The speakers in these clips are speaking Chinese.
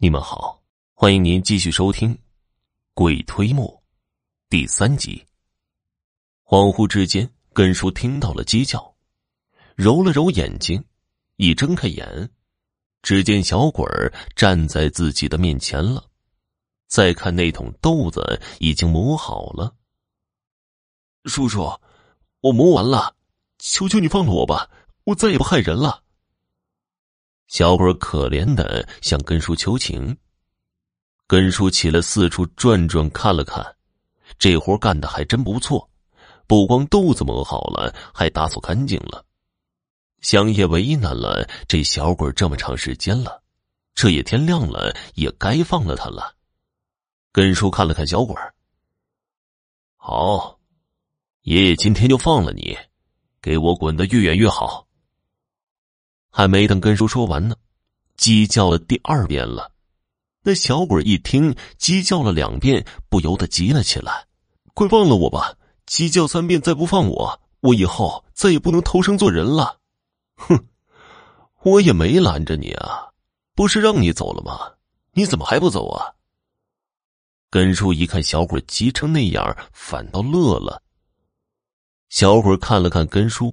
你们好，欢迎您继续收听《鬼推磨》第三集。恍惚之间，根叔听到了鸡叫，揉了揉眼睛，一睁开眼，只见小鬼儿站在自己的面前了。再看那桶豆子已经磨好了。叔叔，我磨完了，求求你放了我吧，我再也不害人了。小鬼可怜的向根叔求情。根叔起来四处转转，看了看，这活干的还真不错，不光豆子磨好了，还打扫干净了。香叶为难了这小鬼这么长时间了，这也天亮了，也该放了他了。根叔看了看小鬼好，爷爷今天就放了你，给我滚得越远越好。还没等根叔说完呢，鸡叫了第二遍了。那小鬼一听鸡叫了两遍，不由得急了起来：“快放了我吧！鸡叫三遍再不放我，我以后再也不能偷生做人了。”哼，我也没拦着你啊，不是让你走了吗？你怎么还不走啊？根叔一看小鬼急成那样，反倒乐了。小鬼看了看根叔，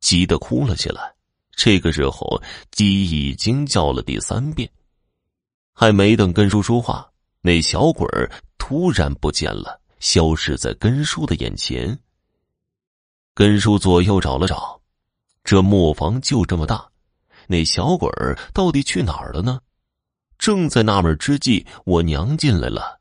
急得哭了起来。这个时候，鸡已经叫了第三遍，还没等根叔说话，那小鬼儿突然不见了，消失在根叔的眼前。根叔左右找了找，这磨坊就这么大，那小鬼儿到底去哪儿了呢？正在纳闷之际，我娘进来了，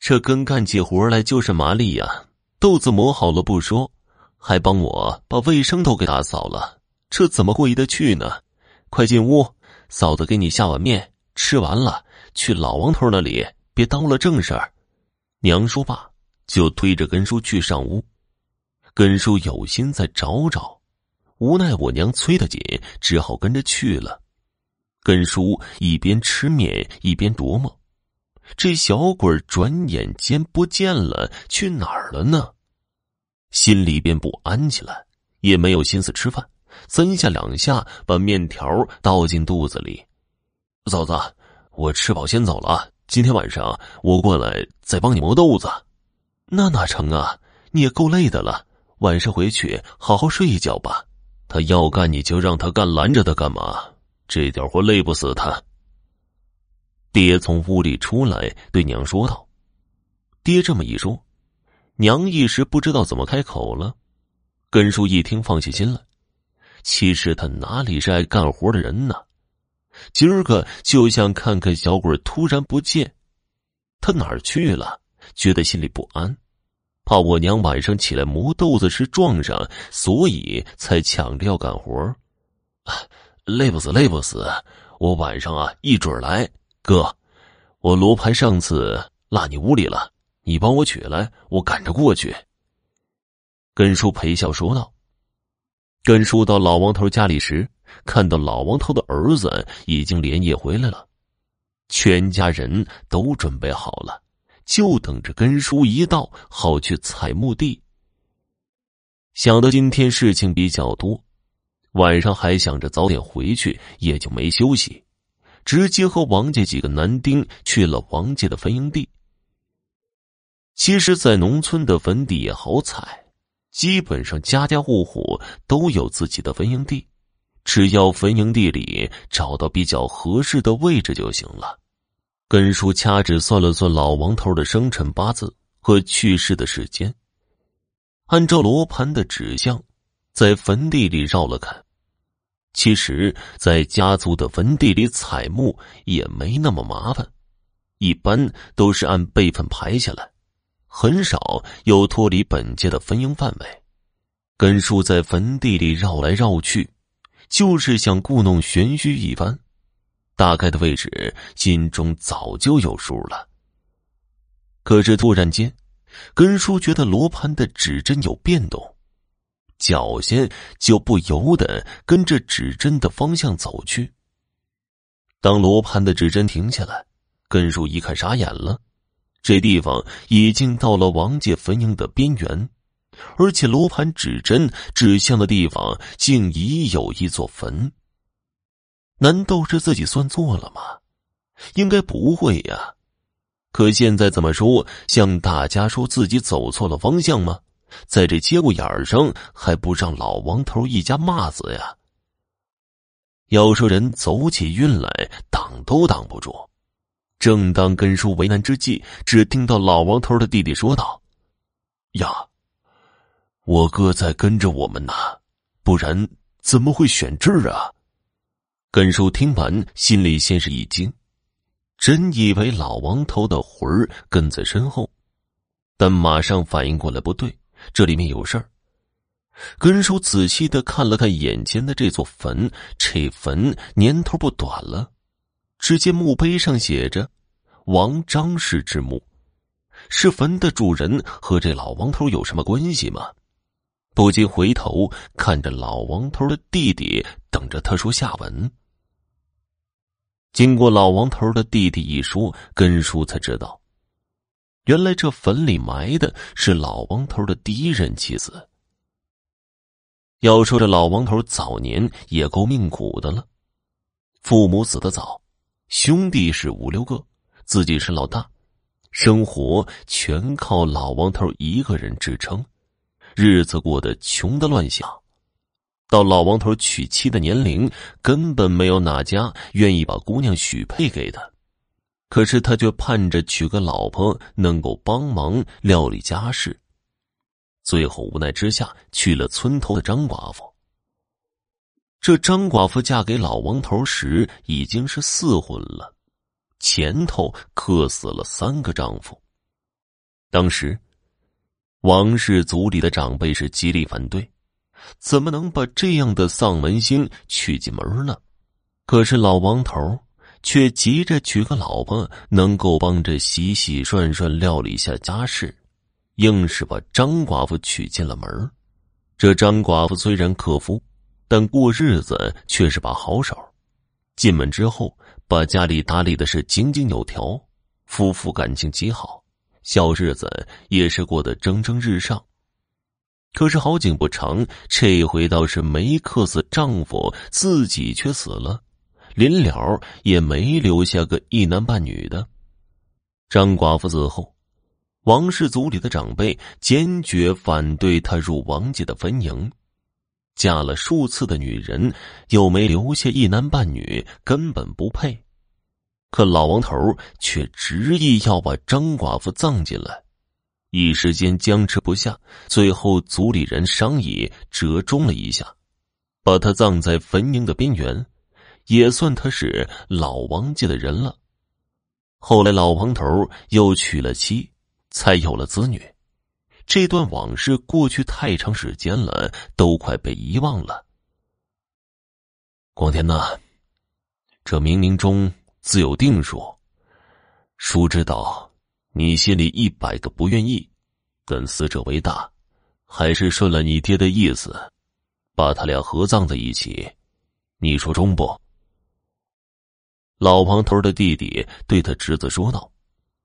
这跟干起活来就是麻利呀！豆子磨好了不说，还帮我把卫生都给打扫了。这怎么过意得去呢？快进屋，嫂子给你下碗面，吃完了去老王头那里，别耽误了正事儿。娘说罢，就推着根叔去上屋。根叔有心再找找，无奈我娘催得紧，只好跟着去了。根叔一边吃面一边琢磨：这小鬼转眼间不见了，去哪儿了呢？心里边不安起来，也没有心思吃饭。三下两下把面条倒进肚子里，嫂子，我吃饱先走了。今天晚上我过来再帮你磨豆子，那哪成啊？你也够累的了，晚上回去好好睡一觉吧。他要干你就让他干，拦着他干嘛？这点活累不死他。爹从屋里出来对娘说道：“爹这么一说，娘一时不知道怎么开口了。”根叔一听放下心来。其实他哪里是爱干活的人呢？今儿个就想看看小鬼突然不见，他哪儿去了？觉得心里不安，怕我娘晚上起来磨豆子时撞上，所以才抢着要干活。啊累不死，累不死！我晚上啊一准来。哥，我罗盘上次落你屋里了，你帮我取来，我赶着过去。根叔陪笑说道。根叔到老王头家里时，看到老王头的儿子已经连夜回来了，全家人都准备好了，就等着根叔一到，好去采墓地。想到今天事情比较多，晚上还想着早点回去，也就没休息，直接和王家几个男丁去了王家的坟营地。其实，在农村的坟地也好采。基本上家家户户都有自己的坟营地，只要坟营地里找到比较合适的位置就行了。根叔掐指算了算老王头的生辰八字和去世的时间，按照罗盘的指向，在坟地里绕了看。其实，在家族的坟地里采墓也没那么麻烦，一般都是按辈分排下来。很少有脱离本界的坟营范围。根叔在坟地里绕来绕去，就是想故弄玄虚一番。大概的位置，心中早就有数了。可是突然间，根叔觉得罗盘的指针有变动，脚下就不由得跟着指针的方向走去。当罗盘的指针停下来，根叔一看傻眼了。这地方已经到了王家坟茔的边缘，而且罗盘指针指向的地方竟已有一座坟。难道是自己算错了吗？应该不会呀。可现在怎么说？向大家说自己走错了方向吗？在这节骨眼上，还不让老王头一家骂死呀？要说人走起运来，挡都挡不住。正当根叔为难之际，只听到老王头的弟弟说道：“呀，我哥在跟着我们呢，不然怎么会选这儿啊？”根叔听完，心里先是一惊。真以为老王头的魂儿跟在身后，但马上反应过来，不对，这里面有事儿。根叔仔细的看了看眼前的这座坟，这坟年头不短了。只见墓碑上写着“王张氏之墓”，是坟的主人和这老王头有什么关系吗？不禁回头看着老王头的弟弟，等着他说下文。经过老王头的弟弟一说，根叔才知道，原来这坟里埋的是老王头的第一任妻子。要说这老王头早年也够命苦的了，父母死的早，兄弟是五六个，自己是老大，生活全靠老王头一个人支撑，日子过得穷的乱想。到老王头娶妻的年龄，根本没有哪家愿意把姑娘许配给他。可是他却盼着娶个老婆能够帮忙料理家事。最后无奈之下，娶了村头的张寡妇。这张寡妇嫁给老王头时已经是四婚了，前头克死了三个丈夫。当时，王氏族里的长辈是极力反对。怎么能把这样的丧门星娶进门呢？可是老王头却急着娶个老婆，能够帮着洗洗涮涮料理一下家事，硬是把张寡妇娶进了门。这张寡妇虽然克夫，但过日子却是把好手。进门之后，把家里打理的是井井有条，夫妇感情极好，小日子也是过得蒸蒸日上。可是好景不长，这回倒是没克死丈夫，自己却死了，临了也没留下个一男半女的。张寡妇死后，王氏族里的长辈坚决反对她入王家的坟茔。嫁了数次的女人，又没留下一男半女，根本不配。可老王头却执意要把张寡妇葬进来。一时间僵持不下，最后族里人商议，折中了一下，把她葬在坟茔的边缘，也算她是老王家的人了。后来老王头又娶了妻，才有了子女。这段往事过去太长时间了，都快被遗忘了。广天呐，这冥冥中自有定数，叔知道。你心里一百个不愿意，但死者为大，还是顺了你爹的意思，把他俩合葬在一起。你说中不？老王头的弟弟对他侄子说道。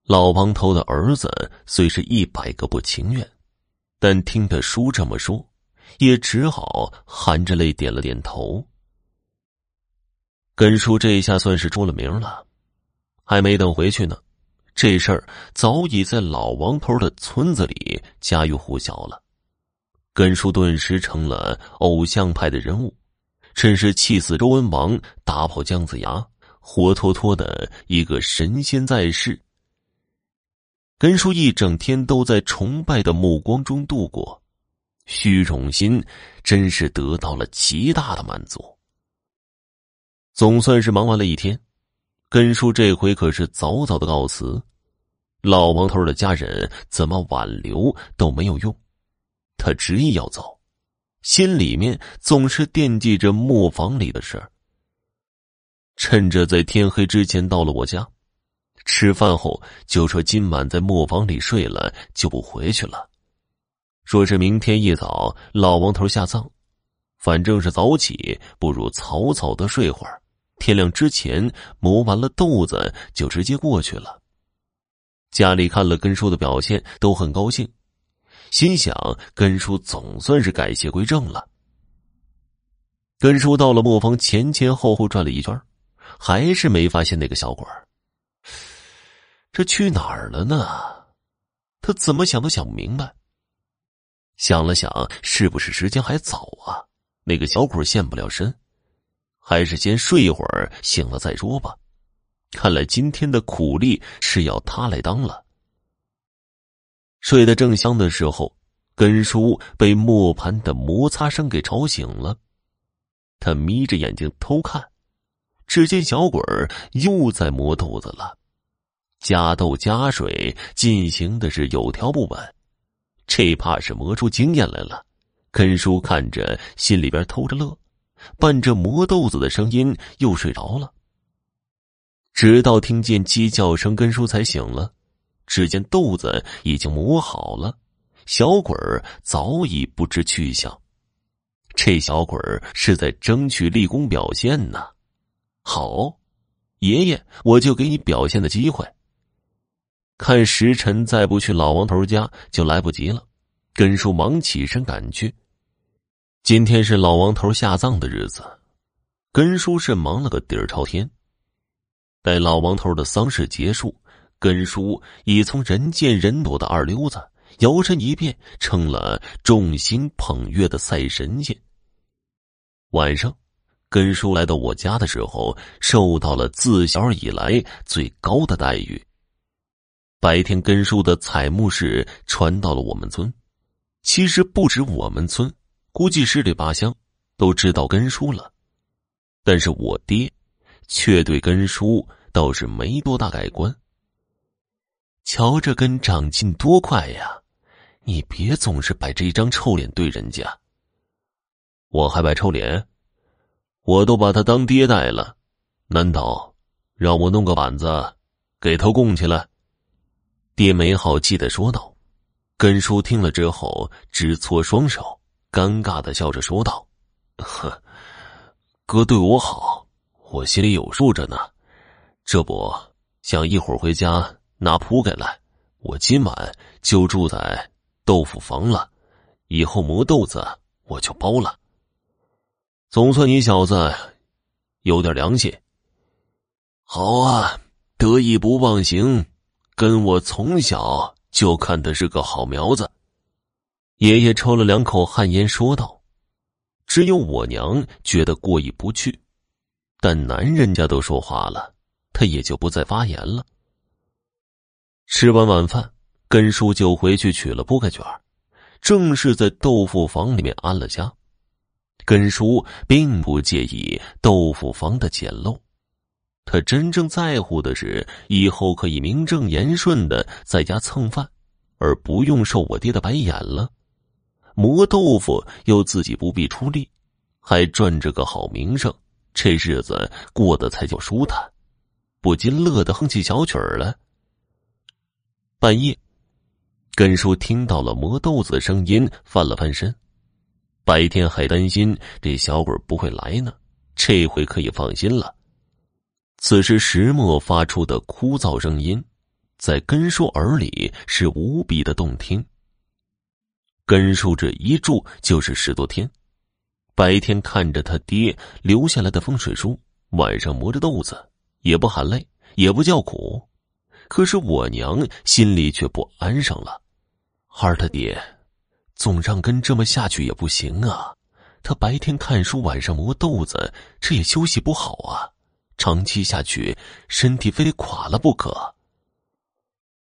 老王头的儿子虽是一百个不情愿，但听他叔这么说，也只好含着泪点了点头。根叔这一下算是出了名了，还没等回去呢。这事儿早已在老王头的村子里家喻户晓了，根叔顿时成了偶像派的人物，真是气死周文王，打跑姜子牙，活脱脱的一个神仙在世。根叔一整天都在崇拜的目光中度过，虚荣心真是得到了极大的满足。总算是忙完了一天。根叔这回可是早早的告辞，老王头的家人怎么挽留都没有用，他执意要走，心里面总是惦记着磨坊里的事儿。趁着在天黑之前到了我家，吃饭后就说今晚在磨坊里睡了就不回去了，说是明天一早老王头下葬，反正是早起，不如草草的睡会儿。天亮之前磨完了豆子，就直接过去了。家里看了根叔的表现，都很高兴，心想根叔总算是改邪归正了。根叔到了磨坊，前前后后转了一圈，还是没发现那个小鬼这去哪儿了呢？他怎么想都想不明白。想了想，是不是时间还早啊？那个小鬼现不了身，还是先睡一会儿，醒了再说吧。看来今天的苦力是要他来当了。睡得正香的时候，根叔被磨盘的摩擦声给吵醒了。他眯着眼睛偷看，只见小鬼儿又在磨豆子了，加豆加水，进行的是有条不紊，这怕是磨出经验来了。根叔看着，心里边偷着乐，伴着磨豆子的声音又睡着了。直到听见鸡叫声，根叔才醒了。只见豆子已经磨好了，小鬼儿早已不知去向。这小鬼儿是在争取立功表现呢。好，爷爷，我就给你表现的机会。看时辰，再不去老王头家就来不及了。根叔忙起身赶去。今天是老王头下葬的日子，根叔是忙了个底儿朝天。待老王头的丧事结束。根叔已从人见人躲的二流子摇身一变成了众星捧月的赛神仙。晚上，根叔来到我家的时候，受到了自小以来最高的待遇。白天，根叔的彩木事传到了我们村，其实不止我们村，估计十里八乡都知道根叔了。但是我爹却对根叔倒是没多大改观。瞧这根长进多快呀！你别总是摆这张臭脸对人家。我还摆臭脸？我都把他当爹带了，难道让我弄个板子给他供起来？爹没好气的说道。根叔听了之后直搓双手，尴尬的笑着说道：“呵，哥对我好，我心里有数着呢。这不，想一会儿回家。”拿铺盖来，我今晚就住在豆腐房了。以后磨豆子我就包了。总算你小子有点良心。好啊，得意不忘形，跟我从小就看他是个好苗子。爷爷抽了两口旱烟，说道：“只有我娘觉得过意不去，但男人家都说话了，他也就不再发言了。”吃完晚饭，根叔就回去取了铺盖卷正是在豆腐房里面安了家。根叔并不介意豆腐房的简陋，他真正在乎的是以后可以名正言顺的在家蹭饭，而不用受我爹的白眼了。磨豆腐又自己不必出力，还赚着个好名声，这日子过得才叫舒坦，不禁乐得哼起小曲儿来。半夜，根叔听到了磨豆子的声音，翻了翻身。白天还担心这小鬼不会来呢，这回可以放心了。此时石磨发出的枯燥声音，在根叔耳里是无比的动听。根叔这一住就是十多天，白天看着他爹留下来的风水书，晚上磨着豆子，也不喊累，也不叫苦。可是我娘心里却不安生了，二他爹，总让根这么下去也不行啊！他白天看书，晚上磨豆子，这也休息不好啊！长期下去，身体非得垮了不可。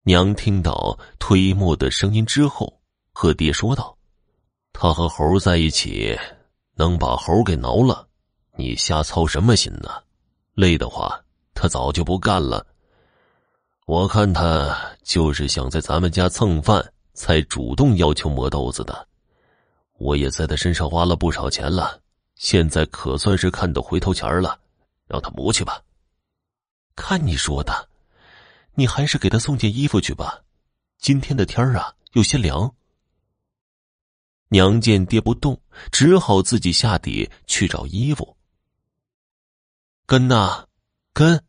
娘听到推磨的声音之后，和爹说道：“他和猴在一起，能把猴给挠了，你瞎操什么心呢？累的话，他早就不干了。”我看他就是想在咱们家蹭饭，才主动要求磨豆子的。我也在他身上花了不少钱了，现在可算是看到回头钱了，让他磨去吧。看你说的，你还是给他送件衣服去吧。今天的天儿啊，有些凉。娘见爹不动，只好自己下地去找衣服。根呐，根，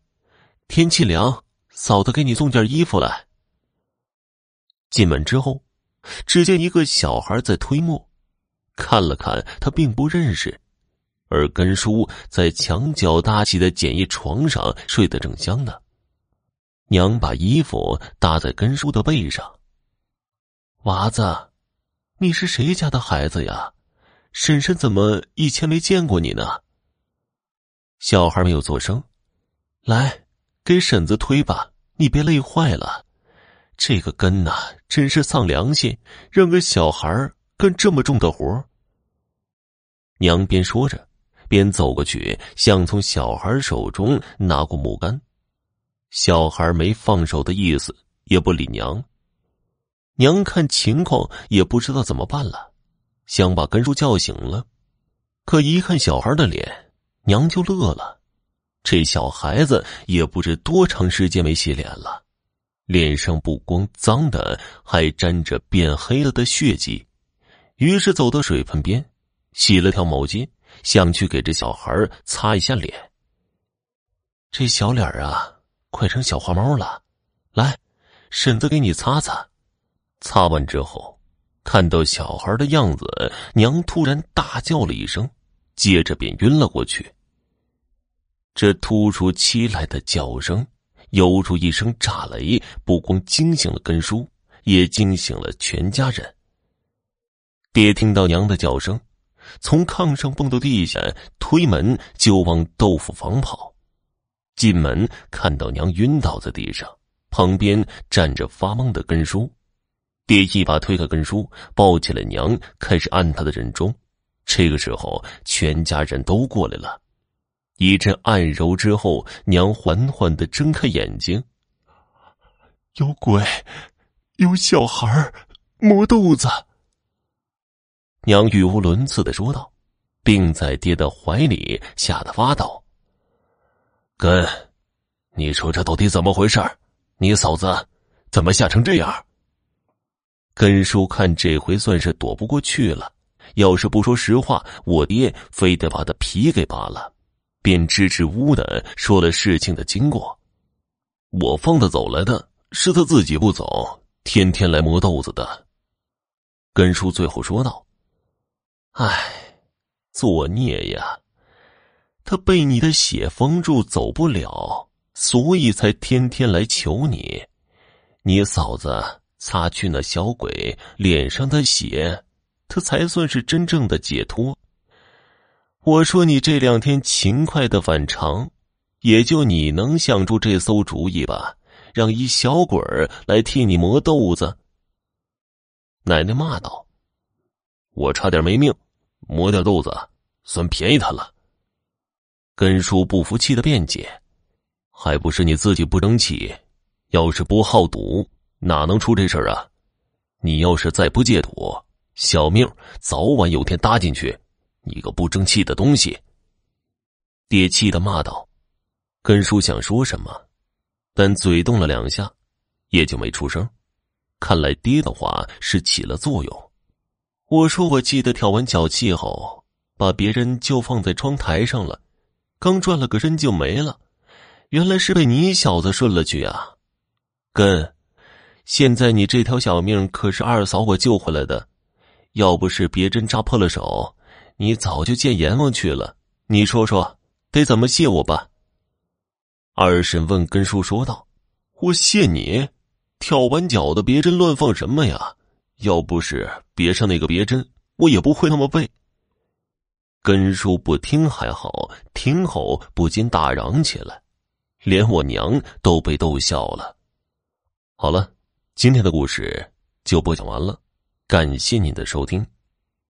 天气凉。嫂子，给你送件衣服来。进门之后，只见一个小孩在推磨，看了看，他并不认识。而根叔在墙角搭起的简易床上睡得正香呢。娘把衣服搭在根叔的背上。娃子，你是谁家的孩子呀？婶婶怎么以前没见过你呢？小孩没有作声。来，给婶子推吧，你别累坏了。这个根呐，真是丧良心，让个小孩干这么重的活娘边说着，边走过去，想从小孩手中拿过木杆。小孩没放手的意思，也不理娘。娘看情况，也不知道怎么办了，想把根叔叫醒了，可一看小孩的脸，娘就乐了。这小孩子也不知多长时间没洗脸了，脸上不光脏的，还沾着变黑了的血迹。于是走到水盆边，洗了条毛巾，想去给这小孩擦一下脸。这小脸啊，快成小花猫了。来，婶子给你擦擦。擦完之后，看到小孩的样子，娘突然大叫了一声，接着便晕了过去。这突如其来的叫声，犹如一声炸雷，不光惊醒了根叔，也惊醒了全家人。爹听到娘的叫声，从炕上蹦到地下，推门就往豆腐房跑。进门看到娘晕倒在地上，旁边站着发懵的根叔。爹一把推开根叔，抱起了娘，开始按他的人中。这个时候，全家人都过来了。一阵按揉之后，娘缓缓的睁开眼睛。有鬼，有小孩磨豆子。娘语无伦次的说道，并在爹的怀里吓得发抖。根，你说这到底怎么回事？你嫂子怎么吓成这样？根叔看这回算是躲不过去了，要是不说实话，我爹非得把他皮给扒了，便支支吾吾的说了事情的经过。我放他走来的是他自己不走，天天来磨豆子的。根叔最后说道：“唉，作孽呀！他被你的血封住，走不了，所以才天天来求你。你嫂子。”擦去那小鬼脸上的血，他才算是真正的解脱。我说你这两天勤快的反常，也就你能想出这馊主意吧？让一小鬼儿来替你磨豆子。奶奶骂道：“我差点没命，磨掉豆子算便宜他了。”根叔不服气的辩解：“还不是你自己不争气，要是不好赌。”哪能出这事儿啊！你要是再不戒赌，小命早晚有天搭进去！你个不争气的东西！爹气的骂道。根叔想说什么，但嘴动了两下，也就没出声。看来爹的话是起了作用。我说，我记得挑完脚气后，把别人就放在窗台上了，刚转了个身就没了。原来是被你小子顺了去啊！根。现在你这条小命可是二嫂我救回来的，要不是别针扎破了手，你早就见阎王去了。你说说，得怎么谢我吧？二婶问根叔说道：“我谢你，挑完脚的别针乱放什么呀？要不是别上那个别针，我也不会那么背。”根叔不听还好，听后不禁大嚷起来，连我娘都被逗笑了。好了。今天的故事就播讲完了，感谢您的收听。